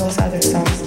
those other songs.